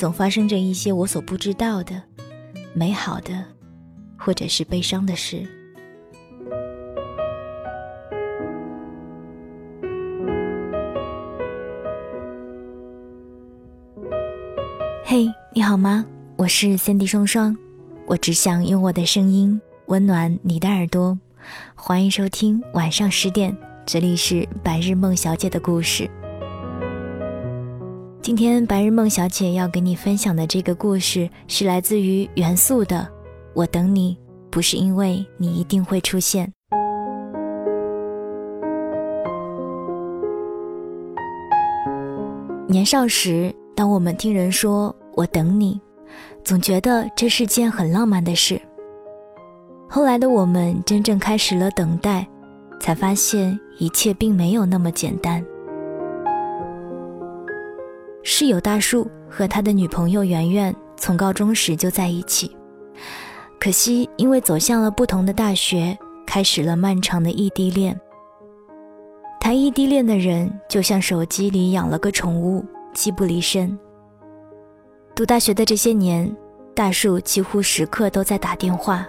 总发生着一些我所不知道的美好的，或者是悲伤的事。嘿，你好吗？我是 Cindy 双双，我只想用我的声音温暖你的耳朵。欢迎收听晚上十点，这里是白日梦小姐的故事。今天白日梦小姐要给你分享的这个故事是来自于元素的。我等你，不是因为你一定会出现。年少时，当我们听人说我等你，总觉得这是件很浪漫的事。后来的我们真正开始了等待，才发现一切并没有那么简单。室友大树和他的女朋友圆圆从高中时就在一起，可惜因为走向了不同的大学，开始了漫长的异地恋。谈异地恋的人就像手机里养了个宠物，机不离身。读大学的这些年，大树几乎时刻都在打电话，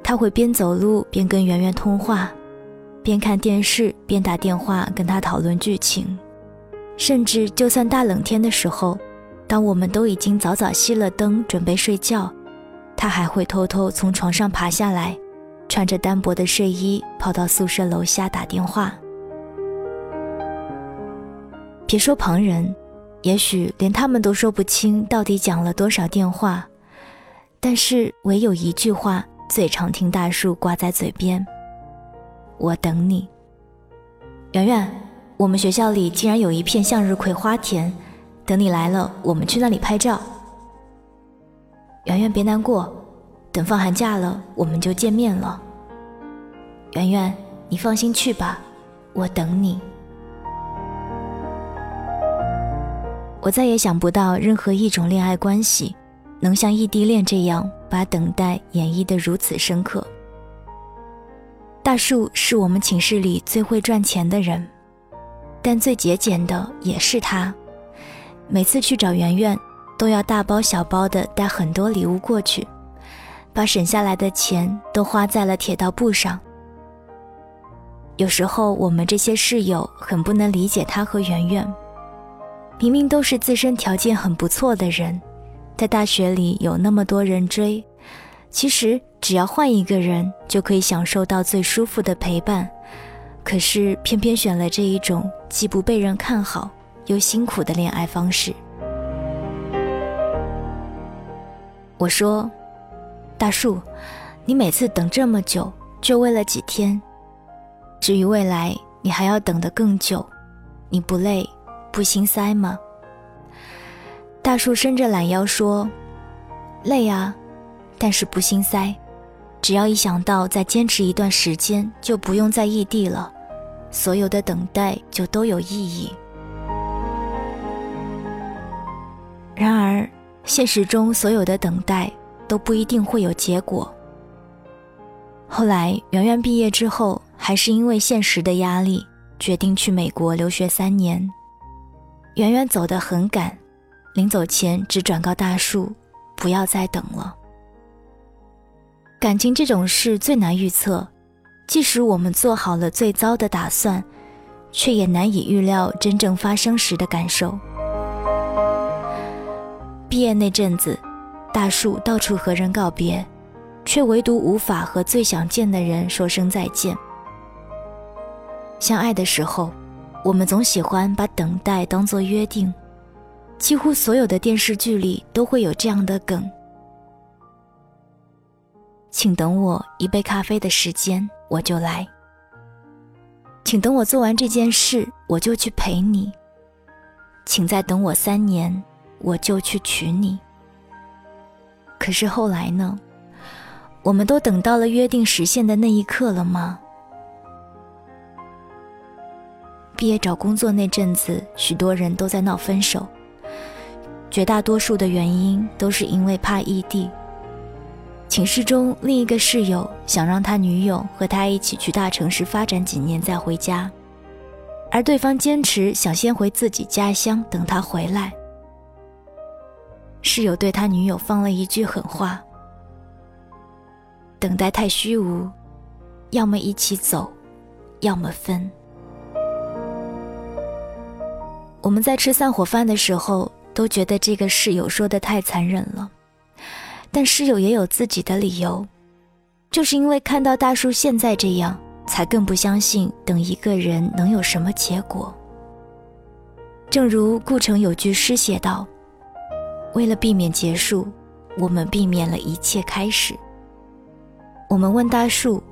他会边走路边跟圆圆通话，边看电视边打电话跟他讨论剧情。甚至，就算大冷天的时候，当我们都已经早早熄了灯，准备睡觉，他还会偷偷从床上爬下来，穿着单薄的睡衣跑到宿舍楼下打电话。别说旁人，也许连他们都说不清到底讲了多少电话，但是唯有一句话最常听大树挂在嘴边：“我等你，圆圆。”我们学校里竟然有一片向日葵花田，等你来了，我们去那里拍照。圆圆别难过，等放寒假了，我们就见面了。圆圆，你放心去吧，我等你。我再也想不到任何一种恋爱关系，能像异地恋这样把等待演绎得如此深刻。大树是我们寝室里最会赚钱的人。但最节俭的也是他，每次去找圆圆，都要大包小包的带很多礼物过去，把省下来的钱都花在了铁道部上。有时候我们这些室友很不能理解他和圆圆，明明都是自身条件很不错的人，在大学里有那么多人追，其实只要换一个人就可以享受到最舒服的陪伴。可是偏偏选了这一种既不被人看好又辛苦的恋爱方式。我说：“大树，你每次等这么久，就为了几天？至于未来，你还要等得更久，你不累，不心塞吗？”大树伸着懒腰说：“累啊，但是不心塞。”只要一想到再坚持一段时间就不用在异地了，所有的等待就都有意义。然而，现实中所有的等待都不一定会有结果。后来，圆圆毕业之后，还是因为现实的压力，决定去美国留学三年。圆圆走得很赶，临走前只转告大树，不要再等了。感情这种事最难预测，即使我们做好了最糟的打算，却也难以预料真正发生时的感受。毕业那阵子，大树到处和人告别，却唯独无法和最想见的人说声再见。相爱的时候，我们总喜欢把等待当作约定，几乎所有的电视剧里都会有这样的梗。请等我一杯咖啡的时间，我就来。请等我做完这件事，我就去陪你。请再等我三年，我就去娶你。可是后来呢？我们都等到了约定实现的那一刻了吗？毕业找工作那阵子，许多人都在闹分手，绝大多数的原因都是因为怕异地。寝室中另一个室友想让他女友和他一起去大城市发展几年再回家，而对方坚持想先回自己家乡等他回来。室友对他女友放了一句狠话：“等待太虚无，要么一起走，要么分。”我们在吃散伙饭的时候都觉得这个室友说的太残忍了。但室友也有自己的理由，就是因为看到大树现在这样，才更不相信等一个人能有什么结果。正如顾城有句诗写道：“为了避免结束，我们避免了一切开始。”我们问大树：“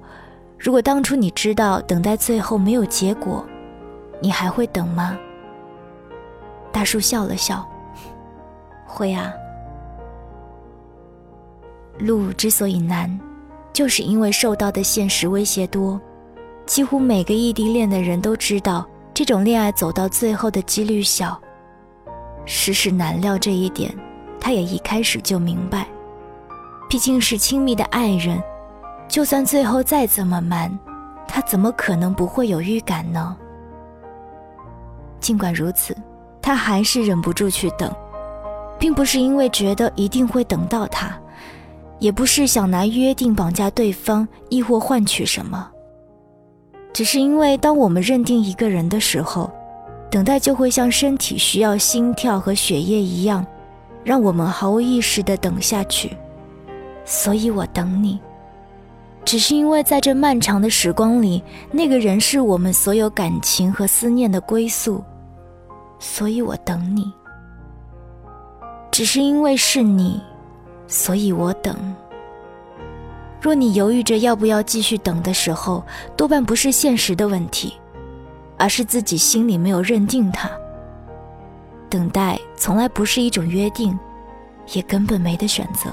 如果当初你知道等待最后没有结果，你还会等吗？”大树笑了笑：“ 会啊。”路之所以难，就是因为受到的现实威胁多。几乎每个异地恋的人都知道，这种恋爱走到最后的几率小。世事难料这一点，他也一开始就明白。毕竟是亲密的爱人，就算最后再怎么瞒，他怎么可能不会有预感呢？尽管如此，他还是忍不住去等，并不是因为觉得一定会等到他。也不是想拿约定绑架对方，亦或换取什么，只是因为当我们认定一个人的时候，等待就会像身体需要心跳和血液一样，让我们毫无意识地等下去。所以我等你，只是因为在这漫长的时光里，那个人是我们所有感情和思念的归宿。所以我等你，只是因为是你。所以我等。若你犹豫着要不要继续等的时候，多半不是现实的问题，而是自己心里没有认定它。等待从来不是一种约定，也根本没得选择。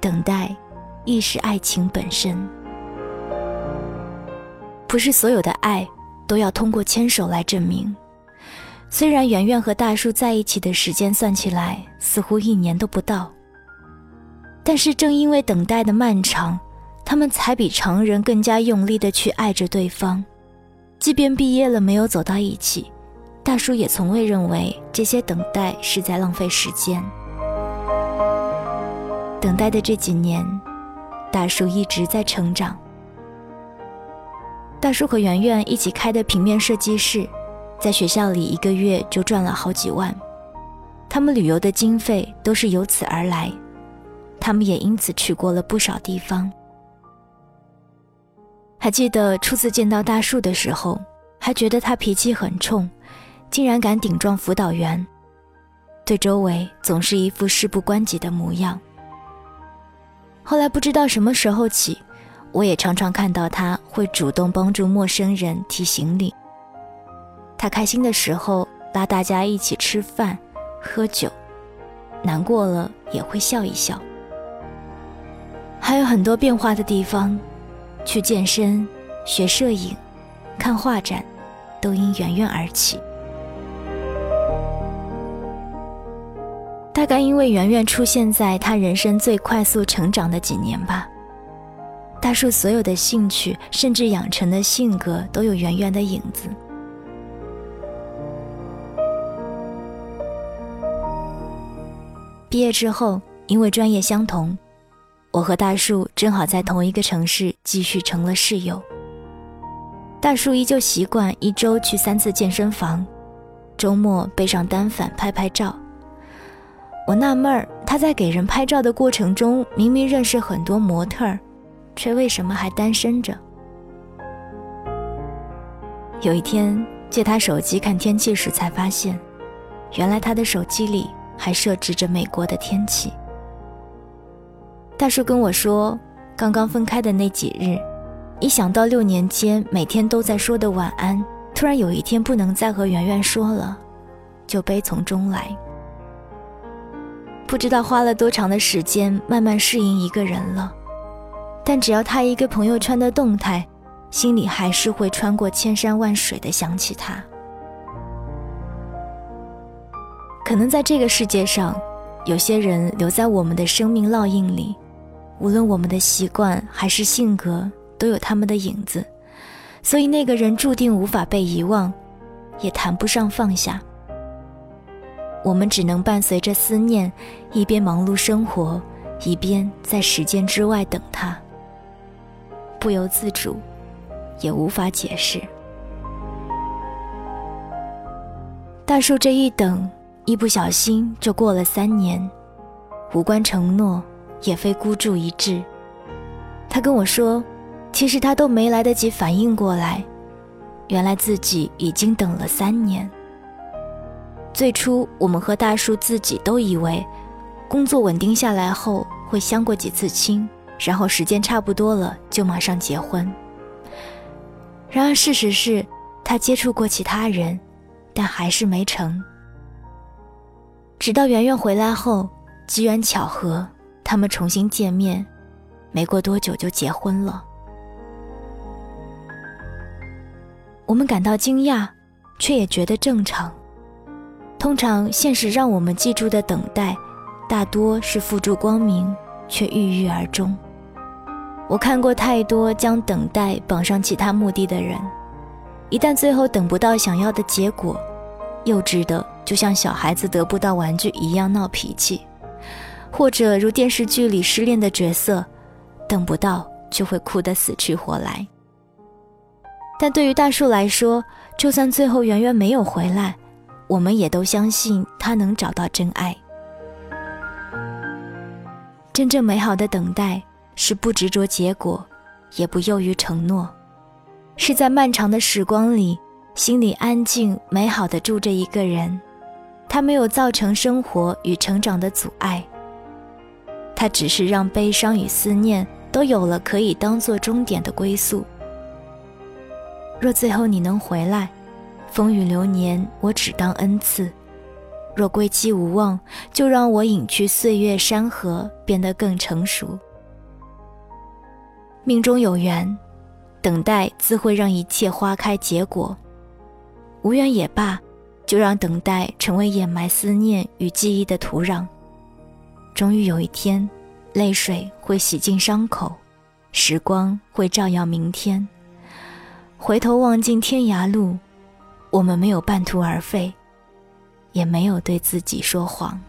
等待，亦是爱情本身。不是所有的爱都要通过牵手来证明。虽然圆圆和大叔在一起的时间算起来似乎一年都不到。但是正因为等待的漫长，他们才比常人更加用力的去爱着对方。即便毕业了没有走到一起，大叔也从未认为这些等待是在浪费时间。等待的这几年，大叔一直在成长。大叔和圆圆一起开的平面设计室，在学校里一个月就赚了好几万，他们旅游的经费都是由此而来。他们也因此去过了不少地方。还记得初次见到大树的时候，还觉得他脾气很冲，竟然敢顶撞辅导员，对周围总是一副事不关己的模样。后来不知道什么时候起，我也常常看到他会主动帮助陌生人提行李。他开心的时候拉大家一起吃饭、喝酒，难过了也会笑一笑。还有很多变化的地方，去健身、学摄影、看画展，都因圆圆而起。大概因为圆圆出现在他人生最快速成长的几年吧。大树所有的兴趣，甚至养成的性格，都有圆圆的影子。毕业之后，因为专业相同。我和大树正好在同一个城市，继续成了室友。大树依旧习惯一周去三次健身房，周末背上单反拍拍照。我纳闷儿，他在给人拍照的过程中，明明认识很多模特儿，却为什么还单身着？有一天借他手机看天气时，才发现，原来他的手机里还设置着美国的天气。大叔跟我说，刚刚分开的那几日，一想到六年间每天都在说的晚安，突然有一天不能再和圆圆说了，就悲从中来。不知道花了多长的时间慢慢适应一个人了，但只要他一个朋友圈的动态，心里还是会穿过千山万水的想起他。可能在这个世界上，有些人留在我们的生命烙印里，无论我们的习惯还是性格，都有他们的影子，所以那个人注定无法被遗忘，也谈不上放下。我们只能伴随着思念，一边忙碌生活，一边在时间之外等他。不由自主，也无法解释。大树这一等，一不小心就过了三年，无关承诺，也非孤注一掷。他跟我说，其实他都没来得及反应过来，原来自己已经等了三年。最初，我们和大树自己都以为，工作稳定下来后会相过几次亲，然后时间差不多了就马上结婚。然而事实是，他接触过其他人，但还是没成。直到圆圆回来后，机缘巧合，他们重新见面，没过多久就结婚了。我们感到惊讶，却也觉得正常。通常，现实让我们记住的等待，大多是付诸光明，却郁郁而终。我看过太多将等待绑上其他目的的人，一旦最后等不到想要的结果，幼稚的就像小孩子得不到玩具一样闹脾气，或者如电视剧里失恋的角色，等不到就会哭得死去活来。但对于大树来说，就算最后圆圆没有回来。我们也都相信他能找到真爱。真正美好的等待是不执着结果，也不囿于承诺，是在漫长的时光里，心里安静美好的住着一个人，他没有造成生活与成长的阻碍，它只是让悲伤与思念都有了可以当做终点的归宿。若最后你能回来。风雨流年，我只当恩赐。若归期无望，就让我隐去岁月山河，变得更成熟。命中有缘，等待自会让一切花开结果；无缘也罢，就让等待成为掩埋思念与记忆的土壤。终于有一天，泪水会洗净伤口，时光会照耀明天。回头望尽天涯路。我们没有半途而废，也没有对自己说谎。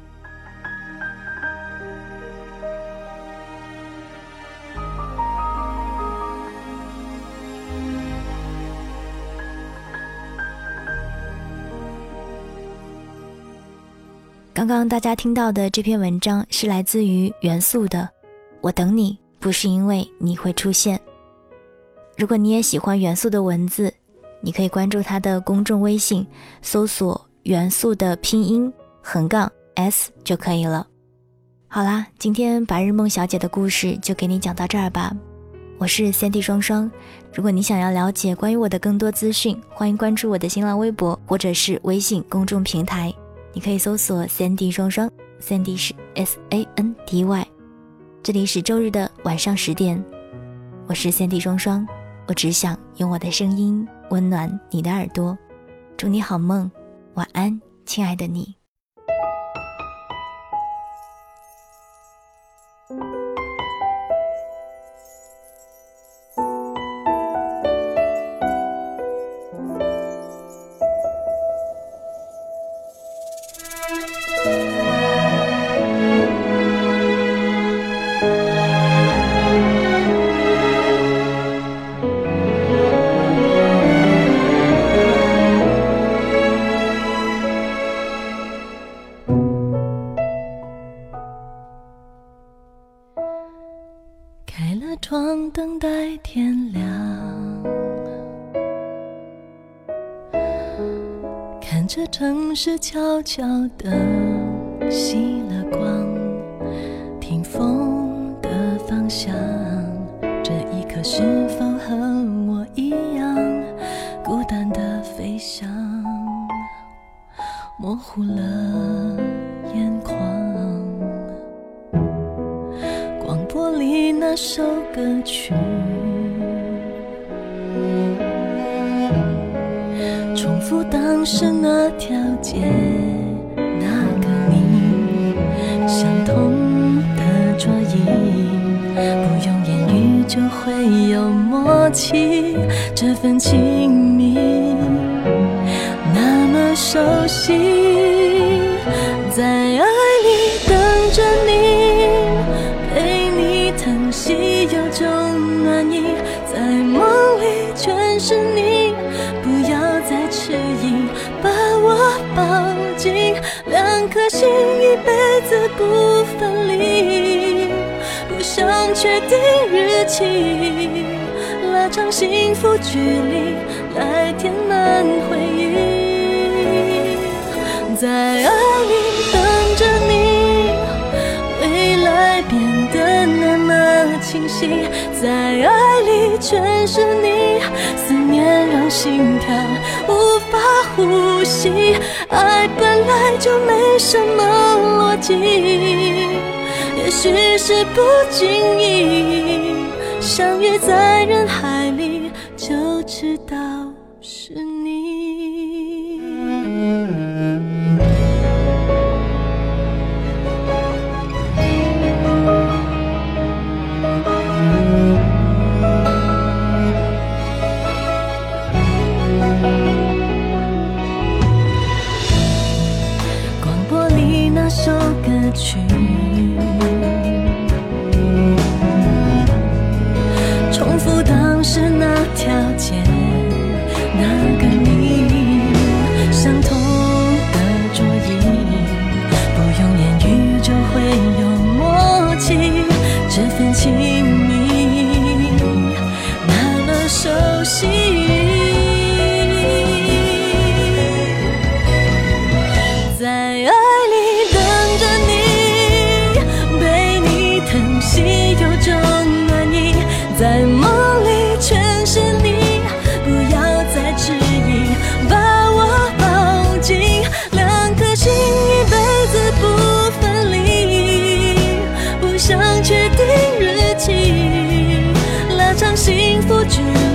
刚刚大家听到的这篇文章是来自于元素的，《我等你不是因为你会出现》。如果你也喜欢元素的文字。你可以关注他的公众微信，搜索“元素”的拼音横杠 s 就可以了。好啦，今天白日梦小姐的故事就给你讲到这儿吧。我是三 D 双双，如果你想要了解关于我的更多资讯，欢迎关注我的新浪微博或者是微信公众平台，你可以搜索三 D 双双，三 D 是 S A N D Y。这里是周日的晚上十点，我是三 D 双双，我只想用我的声音。温暖你的耳朵，祝你好梦，晚安，亲爱的你。是悄悄的熄了光，听风的方向，这一刻是否和我一样，孤单的飞翔，模糊了眼眶。广播里那首歌曲，复当时那条街，那个你，相同的桌椅，不用言语就会有默契，这份亲密那么熟悉，在爱里等着你。陪你疼惜有种暖意，在梦里全是你，颗心一辈子不分离，不想确定日期，拉长幸福距离，来填满回忆，在爱里那么清晰。在爱里全是你，思念让心跳无法呼吸。爱本来就没什么逻辑，也许是不经意相遇在人海里，就知道是你。约定日期拉长幸福距离。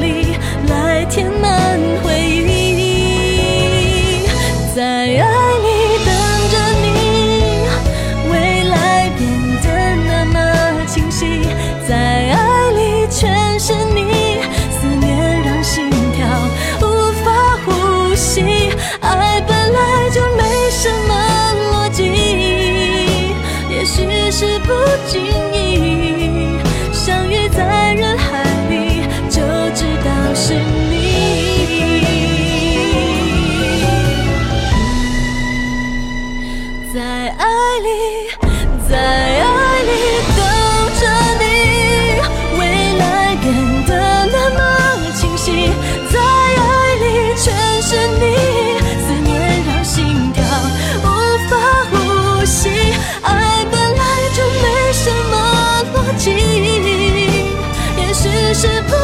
是不